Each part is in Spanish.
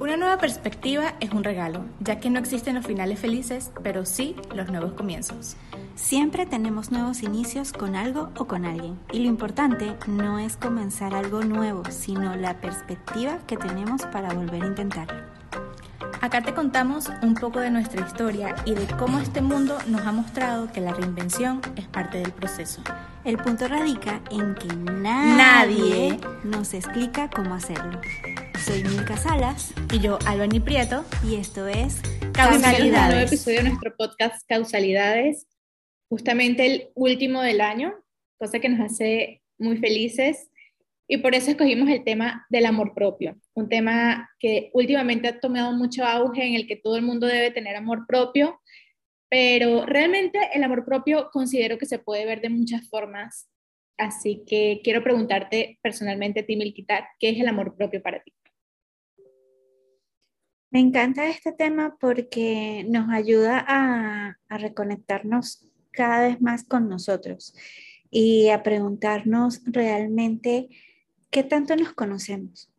Una nueva perspectiva es un regalo, ya que no existen los finales felices, pero sí los nuevos comienzos. Siempre tenemos nuevos inicios con algo o con alguien. Y lo importante no es comenzar algo nuevo, sino la perspectiva que tenemos para volver a intentarlo. Acá te contamos un poco de nuestra historia y de cómo este mundo nos ha mostrado que la reinvención es parte del proceso. El punto radica en que nadie, nos explica cómo hacerlo. Soy Milka Salas. Y yo, Albany Prieto. Y esto es Causalidades. Un nuevo episodio de nuestro podcast Causalidades. Justamente el último del año, cosa que nos hace muy felices. Y por eso escogimos el tema del amor propio. Un tema que últimamente ha tomado mucho auge, en el que todo el mundo debe tener amor propio. Pero realmente el amor propio considero que se puede ver de muchas formas. Así que quiero preguntarte personalmente, Timilquita, ¿qué es el amor propio para ti? Me encanta este tema porque nos ayuda a, reconectarnos cada vez más con nosotros y a preguntarnos realmente qué tanto nos conocemos,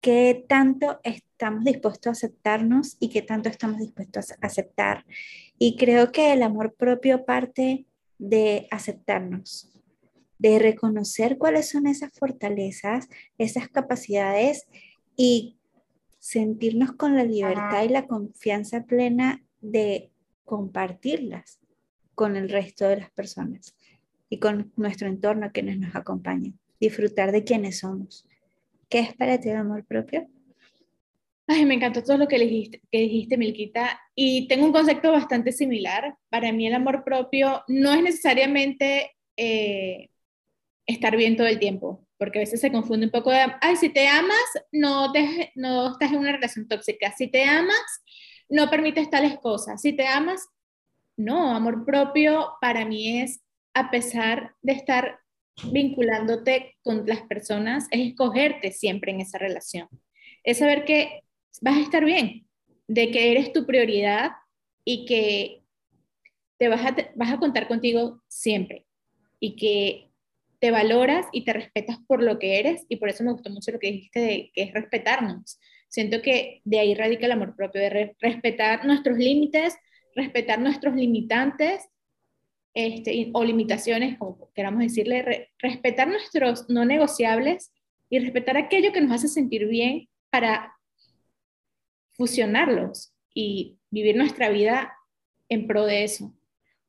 qué tanto estamos dispuestos a aceptarnos y qué tanto estamos dispuestos a aceptar. Y creo que el amor propio parte de aceptarnos, de reconocer cuáles son esas fortalezas, esas capacidades y sentirnos con la libertad y la confianza plena de compartirlas con el resto de las personas y con nuestro entorno quienes nos acompañan. Disfrutar de quienes somos. ¿Qué es para ti el amor propio? Ay, me encantó todo lo que dijiste, que dijiste, Milquita. Y tengo un concepto bastante similar. Para mí el amor propio no es necesariamente eh, estar bien todo el tiempo porque a veces se confunde un poco de, ay, si te amas, no, te, no estás en una relación tóxica, si te amas, no permites tales cosas, si te amas, no, amor propio para mí es, a pesar de estar vinculándote con las personas, es escogerte siempre en esa relación, es saber que vas a estar bien, de que eres tu prioridad y que te vas a, vas a contar contigo siempre y que te valoras y te respetas por lo que eres y por eso me gustó mucho lo que dijiste de que es respetarnos. Siento que de ahí radica el amor propio, de respetar nuestros límites, respetar nuestros limitantes este, o limitaciones, como queramos decirle, respetar nuestros no negociables y respetar aquello que nos hace sentir bien para fusionarlos y vivir nuestra vida en pro de eso.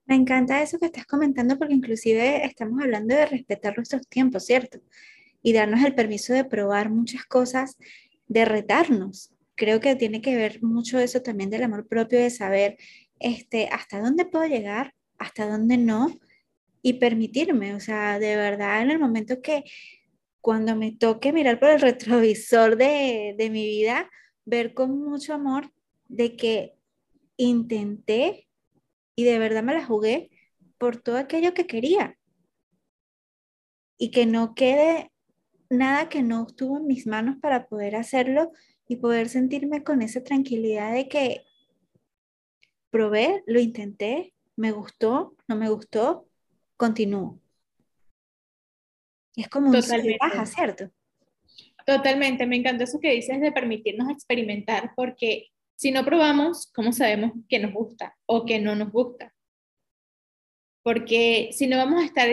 Me encanta eso que estás comentando porque inclusive estamos hablando de respetar nuestros tiempos, ¿cierto? Y darnos el permiso de probar muchas cosas, de retarnos. Creo que tiene que ver mucho eso también del amor propio, de saber este, hasta dónde puedo llegar, hasta dónde no, y permitirme, o sea, de verdad en el momento que cuando me toque mirar por el retrovisor de, de mi vida, ver con mucho amor de que intenté y de verdad me la jugué por todo aquello que quería. Y que no quede nada que no estuvo en mis manos para poder hacerlo y poder sentirme con esa tranquilidad de que probé, lo intenté, me gustó, no me gustó, continúo. es como un baja, ¿cierto? Totalmente, me encanta eso que dices de permitirnos experimentar, porque si no probamos, ¿cómo sabemos que nos gusta o que no nos gusta? Porque si no vamos a estar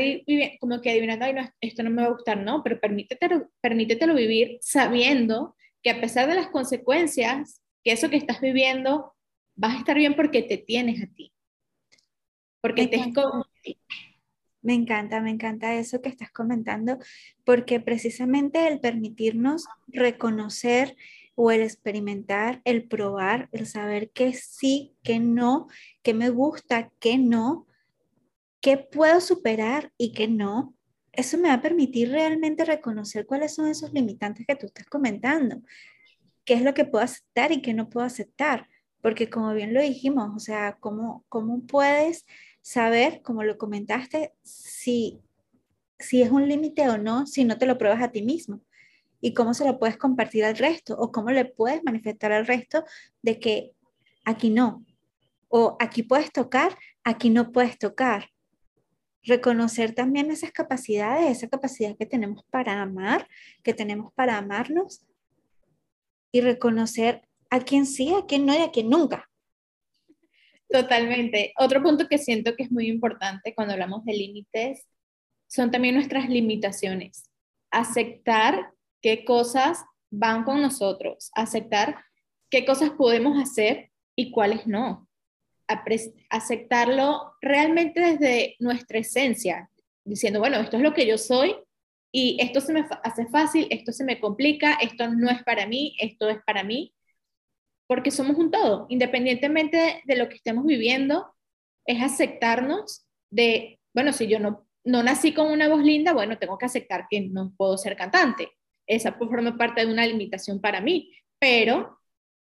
como que adivinando, Ay, no, esto no me va a gustar, no, pero permítetelo, permítetelo vivir sabiendo que a pesar de las consecuencias, que eso que estás viviendo, vas a estar bien porque te tienes a ti. Porque te escoges. Me encanta, me encanta eso que estás comentando, porque precisamente el permitirnos reconocer o el experimentar, el probar, el saber que sí, que no, que me gusta, que no, que puedo superar y que no, eso me va a permitir realmente reconocer cuáles son esos limitantes que tú estás comentando, qué es lo que puedo aceptar y qué no puedo aceptar, porque como bien lo dijimos, o sea, ¿cómo, cómo puedes saber, como lo comentaste, si, si es un límite o no, si no te lo pruebas a ti mismo? Y cómo se lo puedes compartir al resto o cómo le puedes manifestar al resto de que aquí no, o aquí puedes tocar, aquí no puedes tocar. Reconocer también esas capacidades, esa capacidad que tenemos para amar, que tenemos para amarnos y reconocer a quién sí, a quién no y a quién nunca. Totalmente. Otro punto que siento que es muy importante cuando hablamos de límites son también nuestras limitaciones. Aceptar qué cosas van con nosotros, aceptar qué cosas podemos hacer y cuáles no. Aceptarlo realmente desde nuestra esencia, diciendo, bueno, esto es lo que yo soy y esto se me hace fácil, esto se me complica, esto no es para mí, esto es para mí, porque somos un todo, independientemente de, lo que estemos viviendo, es aceptarnos de, bueno, si yo no, no nací con una voz linda, bueno, tengo que aceptar que no puedo ser cantante. Esa forma parte de una limitación para mí, pero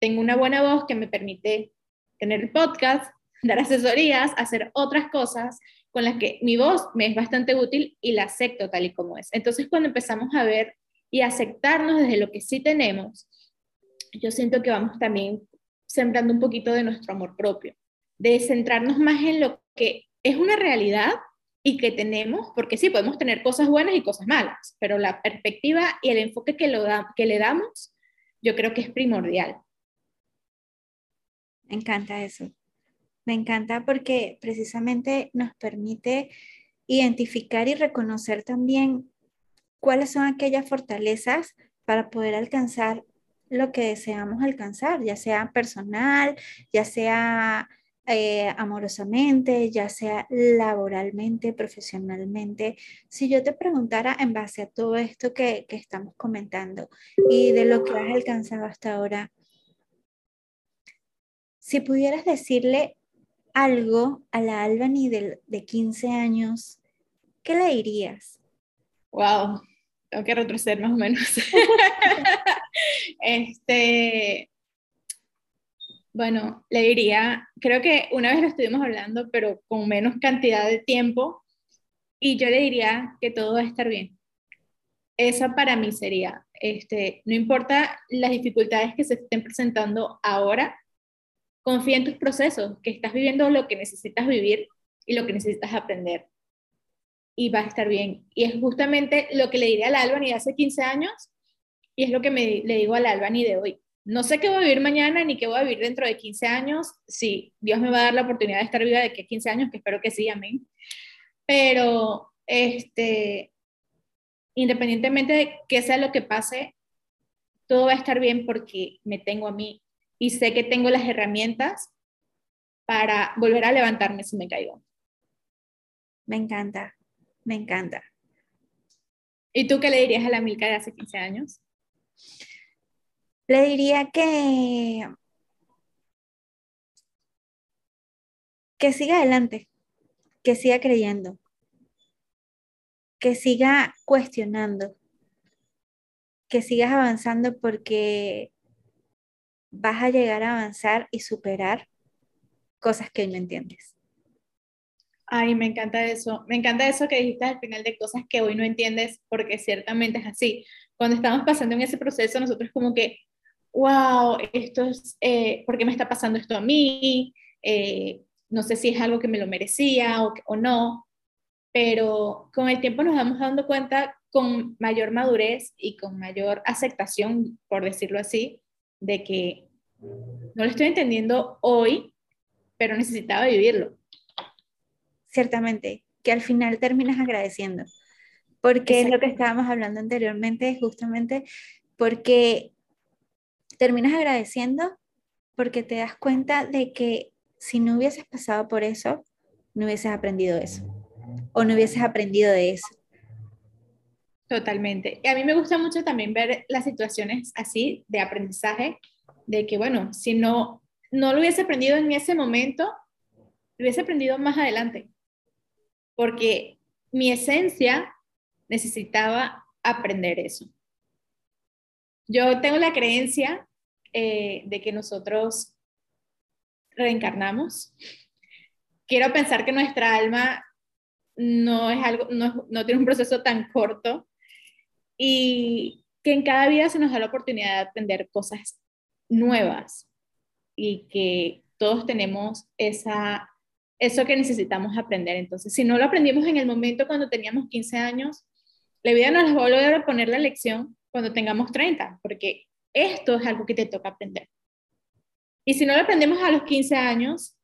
tengo una buena voz que me permite tener el podcast, dar asesorías, hacer otras cosas con las que mi voz me es bastante útil y la acepto tal y como es. Entonces, cuando empezamos a ver y aceptarnos desde lo que sí tenemos, yo siento que vamos también sembrando un poquito de nuestro amor propio, de centrarnos más en lo que es una realidad y que tenemos, porque sí, podemos tener cosas buenas y cosas malas, pero la perspectiva y el enfoque que, lo que le damos, yo creo que es primordial. Me encanta eso. Me encanta porque precisamente nos permite identificar y reconocer también cuáles son aquellas fortalezas para poder alcanzar lo que deseamos alcanzar, ya sea personal, ya sea eh, amorosamente, ya sea laboralmente, profesionalmente. Si yo te preguntara en base a todo esto que, que estamos comentando y de lo que has alcanzado hasta ahora, si pudieras decirle algo a la Albany de, de 15 años, ¿qué le dirías? Wow, tengo que retroceder más o menos. este, bueno, le diría, creo que una vez lo estuvimos hablando, pero con menos cantidad de tiempo, y yo le diría que todo va a estar bien. Esa para mí sería, este, no importa las dificultades que se estén presentando ahora, confía en tus procesos, que estás viviendo lo que necesitas vivir y lo que necesitas aprender. Y va a estar bien. Y es justamente lo que le diré a la Albany de hace 15 años y es lo que me, le digo a la Albany de hoy. No sé qué voy a vivir mañana ni qué voy a vivir dentro de 15 años. Si Dios me va a dar la oportunidad de estar viva de que 15 años, que espero que sí, amén. Pero, este, independientemente de qué sea lo que pase, todo va a estar bien porque me tengo a mí y sé que tengo las herramientas para volver a levantarme si me caigo. Me encanta, me encanta. ¿Y tú qué le dirías a la Milka de hace 15 años? Le diría que que siga adelante, que siga creyendo, que siga cuestionando, que sigas avanzando porque vas a llegar a avanzar y superar cosas que no entiendes. Ay, me encanta eso. Me encanta eso que dijiste al final de cosas que hoy no entiendes, porque ciertamente es así. Cuando estamos pasando en ese proceso, nosotros como que, wow, esto es, eh, ¿por qué me está pasando esto a mí? Eh, no sé si es algo que me lo merecía o, o no, pero con el tiempo nos vamos dando cuenta con mayor madurez y con mayor aceptación, por decirlo así, de que no lo estoy entendiendo hoy, pero necesitaba vivirlo. Ciertamente, que al final terminas agradeciendo, porque es lo que estábamos hablando anteriormente, justamente porque terminas agradeciendo porque te das cuenta de que si no hubieses pasado por eso, no hubieses aprendido eso o no hubieses aprendido de eso. Totalmente. Y a mí me gusta mucho también ver las situaciones así de aprendizaje, de que, bueno, si no, no lo hubiese aprendido en ese momento, lo hubiese aprendido más adelante, porque mi esencia necesitaba aprender eso. Yo tengo la creencia eh, de que nosotros reencarnamos. Quiero pensar que nuestra alma no es algo, no, no tiene un proceso tan corto y que en cada vida se nos da la oportunidad de aprender cosas nuevas y que todos tenemos esa, eso que necesitamos aprender. Entonces, si no lo aprendimos en el momento cuando teníamos 15 años, la vida nos va a volver a poner la lección cuando tengamos 30, porque esto es algo que te toca aprender. Y si no lo aprendemos a los 15 años,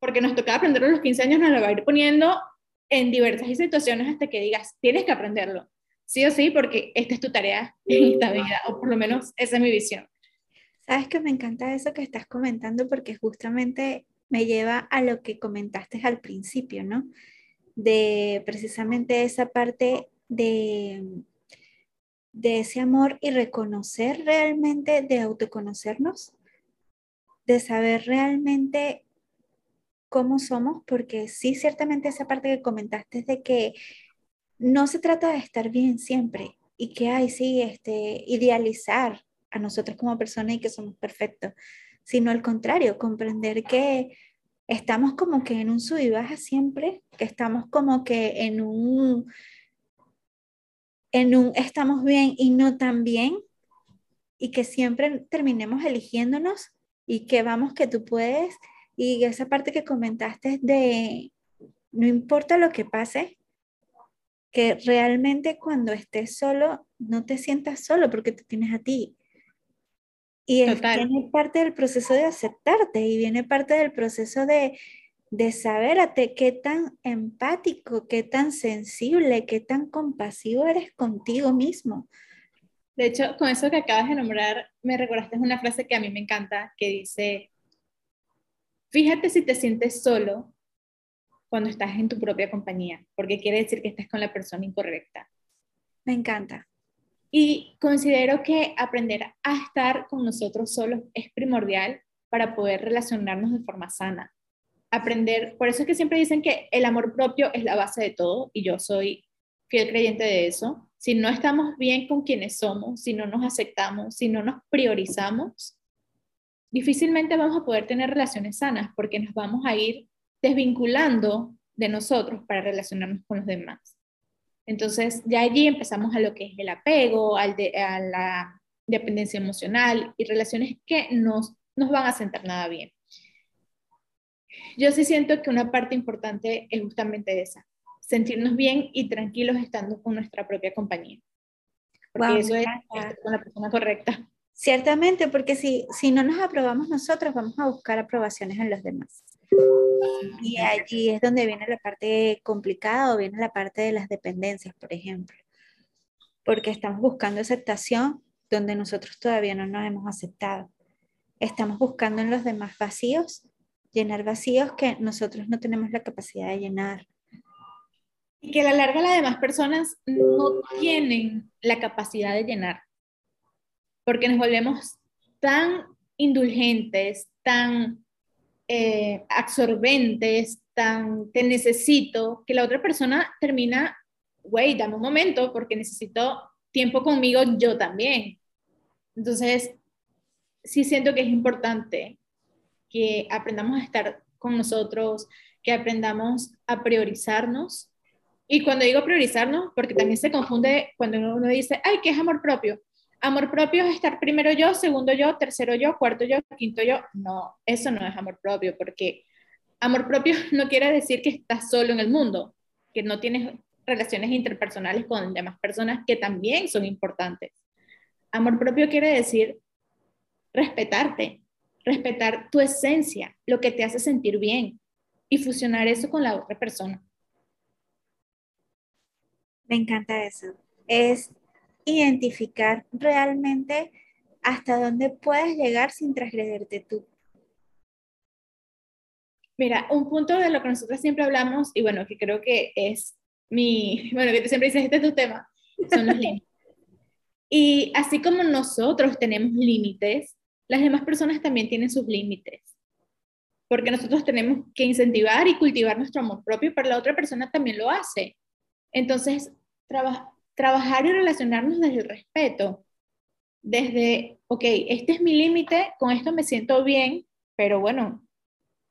porque nos toca aprenderlo a los 15 años, nos lo va a ir poniendo en diversas situaciones hasta que digas, tienes que aprenderlo. Sí o sí, porque esta es tu tarea en esta vida, o por lo menos esa es mi visión. Sabes que me encanta eso que estás comentando porque justamente me lleva a lo que comentaste al principio, ¿no? De precisamente esa parte de, de ese amor y reconocer realmente, de autoconocernos, de saber realmente cómo somos, porque sí, ciertamente esa parte que comentaste es de que no se trata de estar bien siempre y que hay, sí, este, idealizar a nosotros como personas y que somos perfectos, sino al contrario, comprender que estamos como que en un sub y baja siempre, que estamos como que en un, en un estamos bien y no tan bien, y que siempre terminemos eligiéndonos y que vamos que tú puedes, y esa parte que comentaste de no importa lo que pase, que realmente cuando estés solo, no te sientas solo porque te tienes a ti. Y es, viene parte del proceso de aceptarte y viene parte del proceso de, de saber a qué tan empático, qué tan sensible, qué tan compasivo eres contigo mismo. De hecho, con eso que acabas de nombrar, me recordaste una frase que a mí me encanta, que dice, fíjate si te sientes solo cuando estás en tu propia compañía, porque quiere decir que estás con la persona incorrecta. Me encanta. Y considero que aprender a estar con nosotros solos es primordial para poder relacionarnos de forma sana. Aprender, por eso es que siempre dicen que el amor propio es la base de todo y yo soy fiel creyente de eso. Si no estamos bien con quienes somos, si no nos aceptamos, si no nos priorizamos, difícilmente vamos a poder tener relaciones sanas porque nos vamos a ir desvinculando de nosotros para relacionarnos con los demás. Entonces, ya allí empezamos a lo que es el apego, al de, a la dependencia emocional y relaciones que nos, nos van a sentar nada bien. Yo sí siento que una parte importante es justamente esa, sentirnos bien y tranquilos estando con nuestra propia compañía. Porque eso es con la persona correcta. Ciertamente, porque si, si no nos aprobamos nosotros, vamos a buscar aprobaciones en los demás. Y allí es donde viene la parte complicada o viene la parte de las dependencias, por ejemplo. Porque estamos buscando aceptación donde nosotros todavía no nos hemos aceptado. Estamos buscando en los demás vacíos, llenar vacíos que nosotros no tenemos la capacidad de llenar. Y que a la larga las demás personas no tienen la capacidad de llenar. Porque nos volvemos tan indulgentes, tan eh, absorbentes, tan te necesito, que la otra persona termina, güey, dame un momento porque necesito tiempo conmigo yo también. Entonces, sí siento que es importante que aprendamos a estar con nosotros, que aprendamos a priorizarnos. Y cuando digo priorizarnos, porque también se confunde cuando uno dice, ay, ¿qué es amor propio? Amor propio es estar primero yo, segundo yo, tercero yo, cuarto yo, quinto yo. No, eso no es amor propio, porque amor propio no quiere decir que estás solo en el mundo, que no tienes relaciones interpersonales con demás personas que también son importantes. Amor propio quiere decir respetarte, respetar tu esencia, lo que te hace sentir bien y fusionar eso con la otra persona. Me encanta eso. Es identificar realmente hasta dónde puedes llegar sin transgredirte tú. Mira, un punto de lo que nosotros siempre hablamos, y bueno, que creo que es mi, bueno, que tú siempre dices, este es tu tema, son los límites. Y así como nosotros tenemos límites, las demás personas también tienen sus límites. Porque nosotros tenemos que incentivar y cultivar nuestro amor propio, pero la otra persona también lo hace. Entonces, trabaja, trabajar y relacionarnos desde el respeto, desde, ok, este es mi límite, con esto me siento bien, pero bueno,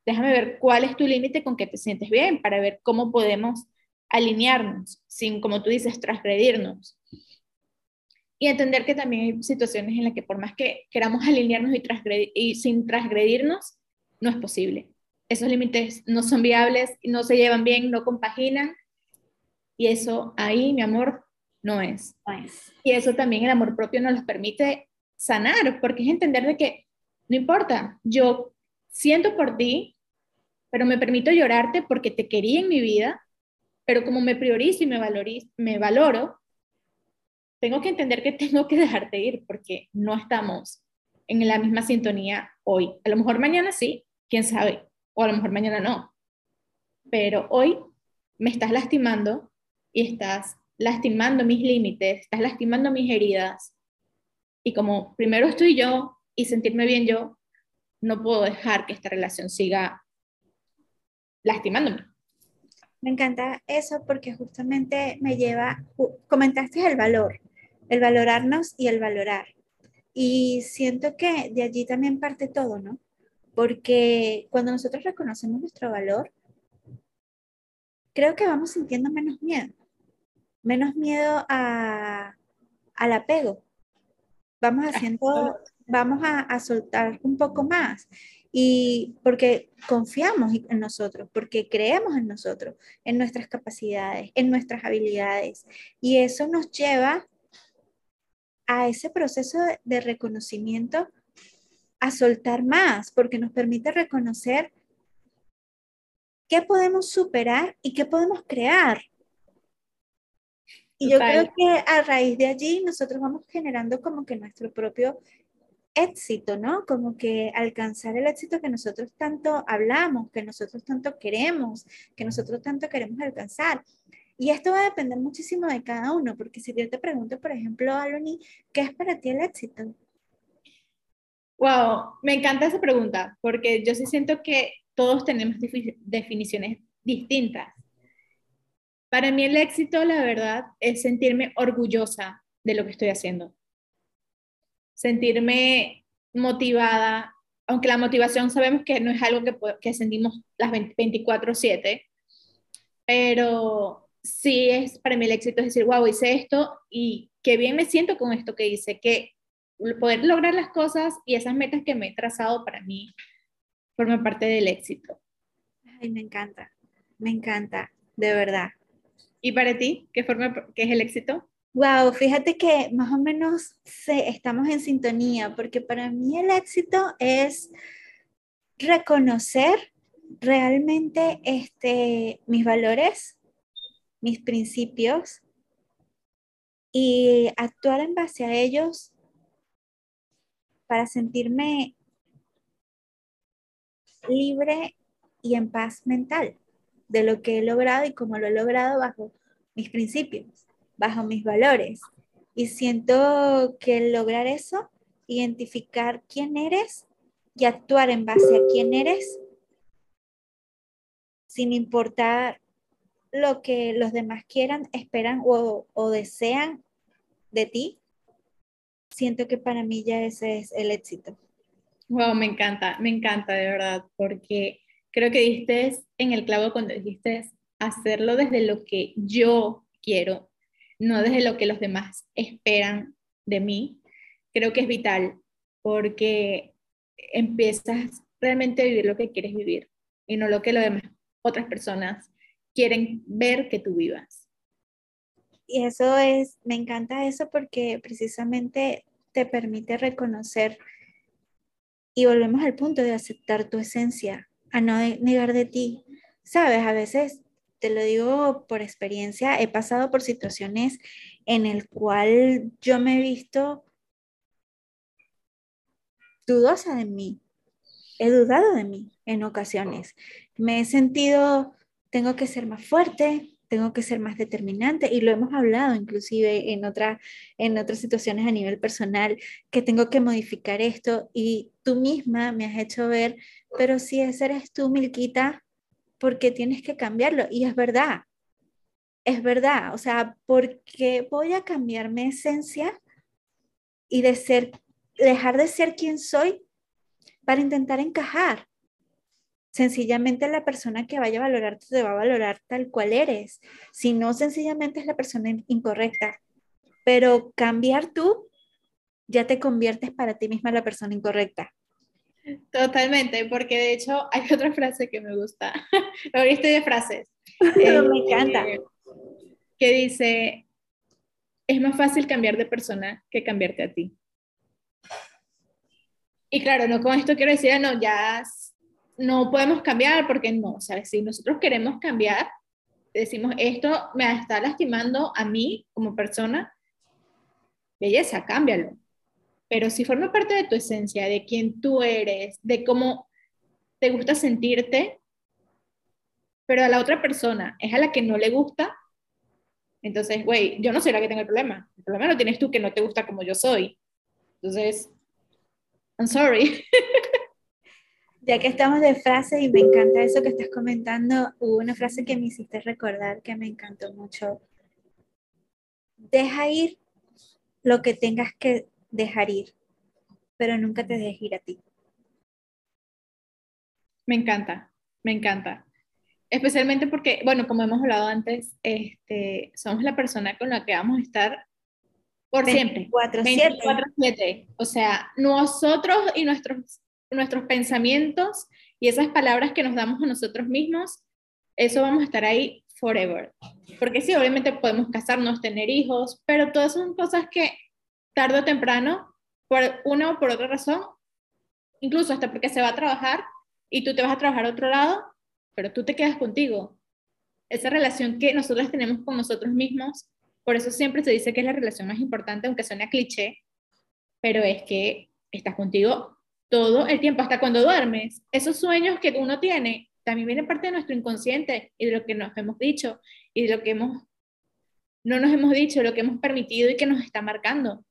déjame ver cuál es tu límite con que te sientes bien para ver cómo podemos alinearnos sin, como tú dices, transgredirnos. Y entender que también hay situaciones en las que por más que queramos alinearnos y, y sin transgredirnos, no es posible. Esos límites no son viables, no se llevan bien, no compaginan. Y eso ahí, mi amor, no es. Y eso también el amor propio nos los permite sanar, porque es entender de que no importa, yo siento por ti, pero me permito llorarte porque te quería en mi vida, pero como me priorizo y me, valorizo, me valoro, tengo que entender que tengo que dejarte ir porque no estamos en la misma sintonía hoy. A lo mejor mañana sí, quién sabe, o a lo mejor mañana no. Pero hoy me estás lastimando y estás lastimando mis límites, estás lastimando mis heridas. Y como primero estoy yo y sentirme bien yo, no puedo dejar que esta relación siga lastimándome. Me encanta eso porque justamente me lleva, comentaste el valor, el valorarnos y el valorar. Y siento que de allí también parte todo, ¿no? Porque cuando nosotros reconocemos nuestro valor, creo que vamos sintiendo menos miedo, menos miedo a, al apego. Vamos haciendo, vamos a, a soltar un poco más y porque confiamos en nosotros, porque creemos en nosotros, en nuestras capacidades, en nuestras habilidades. Y eso nos lleva a ese proceso de reconocimiento a soltar más, porque nos permite reconocer qué podemos superar y qué podemos crear. Y yo creo que a raíz de allí nosotros vamos generando como que nuestro propio éxito, ¿no? Como que alcanzar el éxito que nosotros tanto hablamos, que nosotros tanto queremos, que nosotros tanto queremos alcanzar. Y esto va a depender muchísimo de cada uno, porque si yo te pregunto, por ejemplo, Aloni, ¿qué es para ti el éxito? Wow, me encanta esa pregunta, porque yo sí siento que todos tenemos definiciones distintas. Para mí el éxito, la verdad, es sentirme orgullosa de lo que estoy haciendo. Sentirme motivada, aunque la motivación sabemos que no es algo que, que sentimos las 24/7, pero sí es para mí el éxito es decir, wow, hice esto y qué bien me siento con esto que hice, que poder lograr las cosas y esas metas que me he trazado para mí forman parte del éxito. Ay, me encanta, me encanta, de verdad. ¿Y para ti, qué, forma, qué es el éxito? Wow, fíjate que más o menos estamos en sintonía, porque para mí el éxito es reconocer realmente este, mis valores, mis principios y actuar en base a ellos para sentirme libre y en paz mental de lo que he logrado y cómo lo he logrado bajo mis principios, bajo mis valores. Y siento que lograr eso, identificar quién eres y actuar en base a quién eres, sin importar lo que los demás quieran, esperan o, desean de ti, siento que para mí ya ese es el éxito. Wow, me encanta, me encanta de verdad, porque creo que diste en el clavo cuando dijiste hacerlo desde lo que yo quiero, no desde lo que los demás esperan de mí. Creo que es vital porque empiezas realmente a vivir lo que quieres vivir y no lo que las demás otras personas quieren ver que tú vivas. Y eso es, me encanta eso porque precisamente te permite reconocer y volvemos al punto de aceptar tu esencia, a no negar de ti. Sabes, a veces, te lo digo por experiencia, he pasado por situaciones en el cual yo me he visto dudosa de mí, he dudado de mí en ocasiones. Me he sentido tengo que ser más fuerte, tengo que ser más determinante y lo hemos hablado inclusive en, otra, en otras situaciones a nivel personal, que tengo que modificar esto y tú misma me has hecho ver, pero si ese eres tú, Milquita, porque tienes que cambiarlo? Y es verdad, es verdad, o sea, porque voy a cambiar mi esencia y de ser, dejar de ser quien soy para intentar encajar? Sencillamente la persona que vaya a valorarte te va a valorar tal cual eres. Si no, sencillamente es la persona incorrecta. Pero cambiar tú, ya te conviertes para ti misma la persona incorrecta. Totalmente, porque de hecho hay otra frase que me gusta. Ahora estoy de frases. me eh, encanta. que dice, es más fácil cambiar de persona que cambiarte a ti. Y claro, no con esto quiero decir, ah, no, ya no podemos cambiar porque no, ¿sabes? Si nosotros queremos cambiar, decimos, esto me está lastimando a mí como persona, belleza, cámbialo. Pero si forma parte de tu esencia, de quién tú eres, de cómo te gusta sentirte, pero a la otra persona es a la que no le gusta, entonces, güey, yo no soy la que tengo el problema. El problema lo tienes tú que no te gusta como yo soy. Entonces, I'm sorry. Ya que estamos de frase y me encanta eso que estás comentando, hubo una frase que me hiciste recordar que me encantó mucho. Deja ir lo que tengas que dejar ir, pero nunca te dejes ir a ti. Me encanta, me encanta. Especialmente porque, bueno, como hemos hablado antes, este, somos la persona con la que vamos a estar por siempre. 24-7. O sea, nosotros y nuestros nuestros pensamientos y esas palabras que nos damos a nosotros mismos, eso vamos a estar ahí forever. Porque sí, obviamente podemos casarnos, tener hijos, pero todas son cosas que tarde o temprano, por una o por otra razón, incluso hasta porque se va a trabajar y tú te vas a trabajar a otro lado, pero tú te quedas contigo. Esa relación que nosotros tenemos con nosotros mismos, por eso siempre se dice que es la relación más importante, aunque suene a cliché, pero es que estás contigo todo el tiempo, hasta cuando duermes. Esos sueños que uno tiene también vienen parte de nuestro inconsciente y de lo que nos hemos dicho y de lo que hemos, no nos hemos dicho, lo que hemos permitido y que nos está marcando.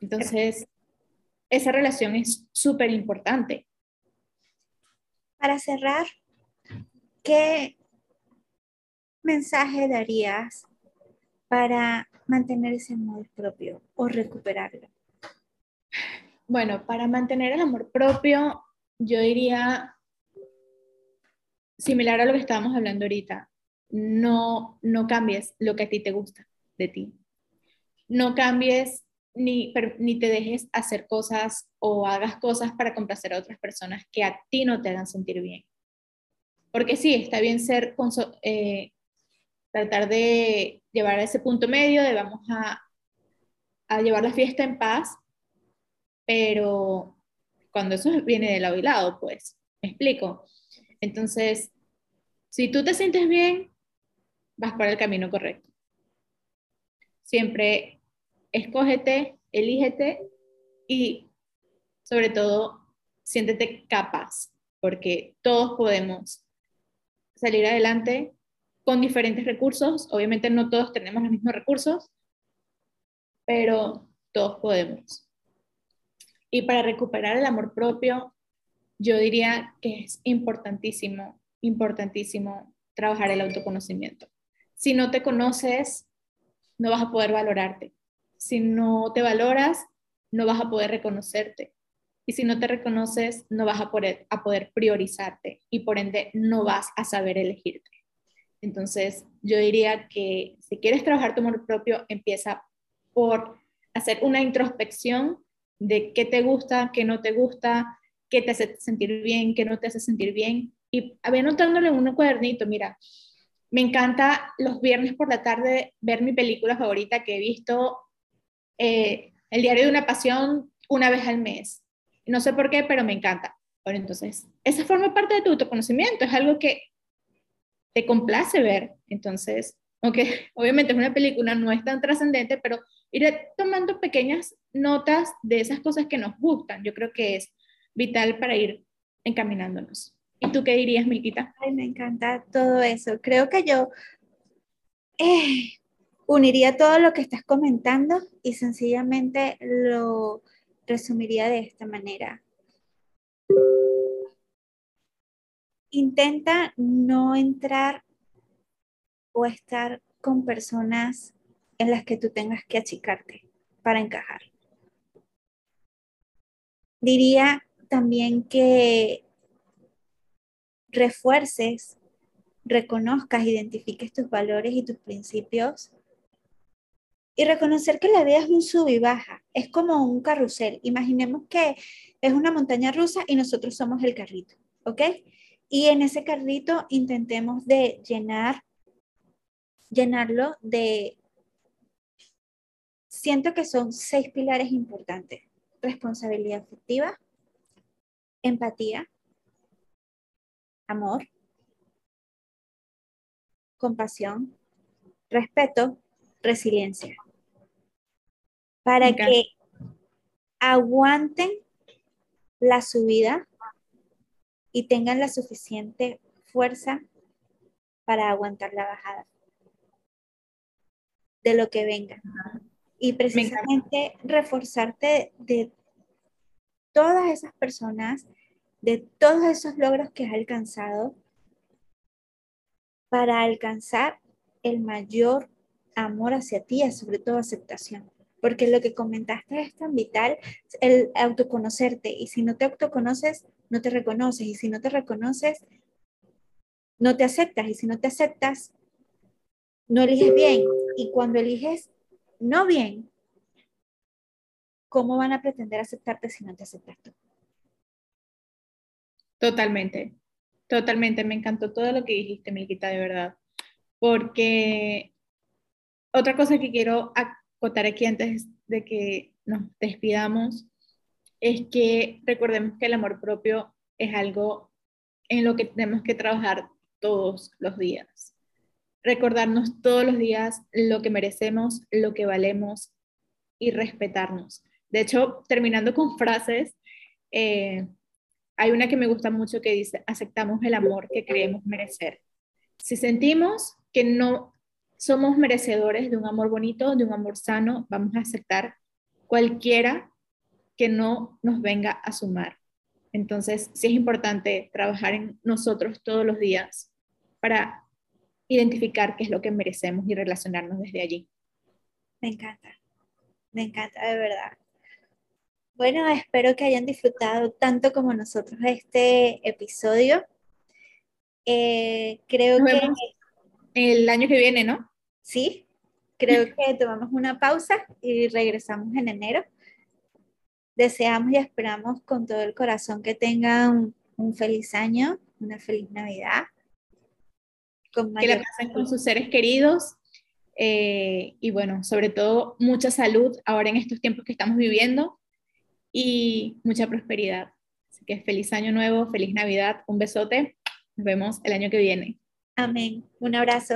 Entonces, esa relación es súper importante. Para cerrar, ¿qué mensaje darías para mantener ese amor propio o recuperarlo? Bueno, para mantener el amor propio, yo diría similar a lo que estábamos hablando ahorita. No, no cambies lo que a ti te gusta de ti. No cambies ni, ni te dejes hacer cosas o hagas cosas para complacer a otras personas que a ti no te hagan sentir bien. Porque sí, está bien ser, eh, tratar de llevar a ese punto medio de vamos a, a llevar la fiesta en paz, pero cuando eso viene de lado y lado, pues, me explico. Entonces, si tú te sientes bien, vas por el camino correcto. Siempre escógete, elígete y sobre todo, siéntete capaz, porque todos podemos salir adelante con diferentes recursos. Obviamente no todos tenemos los mismos recursos, pero todos podemos. Y para recuperar el amor propio, yo diría que es importantísimo, importantísimo trabajar el autoconocimiento. Si no te conoces, no vas a poder valorarte. Si no te valoras, no vas a poder reconocerte. Y si no te reconoces, no vas a poder, a poder priorizarte y por ende no vas a saber elegirte. Entonces, yo diría que si quieres trabajar tu amor propio, empieza por hacer una introspección de qué te gusta, qué no te gusta, qué te hace sentir bien, qué no te hace sentir bien. Y había anotándole en un cuadernito, mira, me encanta los viernes por la tarde ver mi película favorita que he visto, eh, El diario de una pasión, una vez al mes. No sé por qué, pero me encanta. Bueno, entonces, esa forma parte de tu autoconocimiento, es algo que te complace ver. Entonces, aunque obviamente es una película, no es tan trascendente, pero ir tomando pequeñas notas de esas cosas que nos gustan, yo creo que es vital para ir encaminándonos. ¿Y tú qué dirías, Miquita? Ay, me encanta todo eso. Creo que yo eh, uniría todo lo que estás comentando y sencillamente lo resumiría de esta manera. Intenta no entrar o estar con personas en las que tú tengas que achicarte para encajar. Diría también que refuerces, reconozcas, identifiques tus valores y tus principios y reconocer que la vida es un sub y baja, es como un carrusel. Imaginemos que es una montaña rusa y nosotros somos el carrito, ¿ok? Y en ese carrito intentemos de llenar, llenarlo de siento que son seis pilares importantes. Responsabilidad afectiva, empatía, amor, compasión, respeto, resiliencia. Para que aguanten la subida y tengan la suficiente fuerza para aguantar la bajada de lo que venga. Y precisamente reforzarte de todas esas personas, de todos esos logros que has alcanzado, para alcanzar el mayor amor hacia ti sobre todo aceptación. Porque lo que comentaste es tan vital, el autoconocerte. Y si no te autoconoces, no te reconoces. Y si no te reconoces, no te aceptas. Y si no te aceptas, no eliges bien. Y cuando eliges no bien, ¿cómo van a pretender aceptarte si no te aceptas tú? Totalmente, totalmente. Me encantó todo lo que dijiste, Milquita, de verdad. Porque otra cosa que quiero acotar aquí antes de que nos despidamos es que recordemos que el amor propio es algo en lo que tenemos que trabajar todos los días recordarnos todos los días lo que merecemos, lo que valemos y respetarnos. De hecho, terminando con frases, eh, hay una que me gusta mucho que dice, aceptamos el amor que creemos merecer. Si sentimos que no somos merecedores de un amor bonito, de un amor sano, vamos a aceptar cualquiera que no nos venga a sumar. Entonces, sí es importante trabajar en nosotros todos los días para identificar qué es lo que merecemos y relacionarnos desde allí. Me encanta, me encanta de verdad. Bueno, espero que hayan disfrutado tanto como nosotros este episodio. Eh, creo que el año que viene, ¿no? Sí, creo que tomamos una pausa y regresamos en enero. Deseamos y esperamos con todo el corazón que tengan un feliz año, una feliz Navidad que la pasen con sus seres queridos eh, y bueno, sobre todo mucha salud ahora en estos tiempos que estamos viviendo y mucha prosperidad. Así que feliz año nuevo, feliz Navidad, un besote, nos vemos el año que viene. Amén, un abrazo.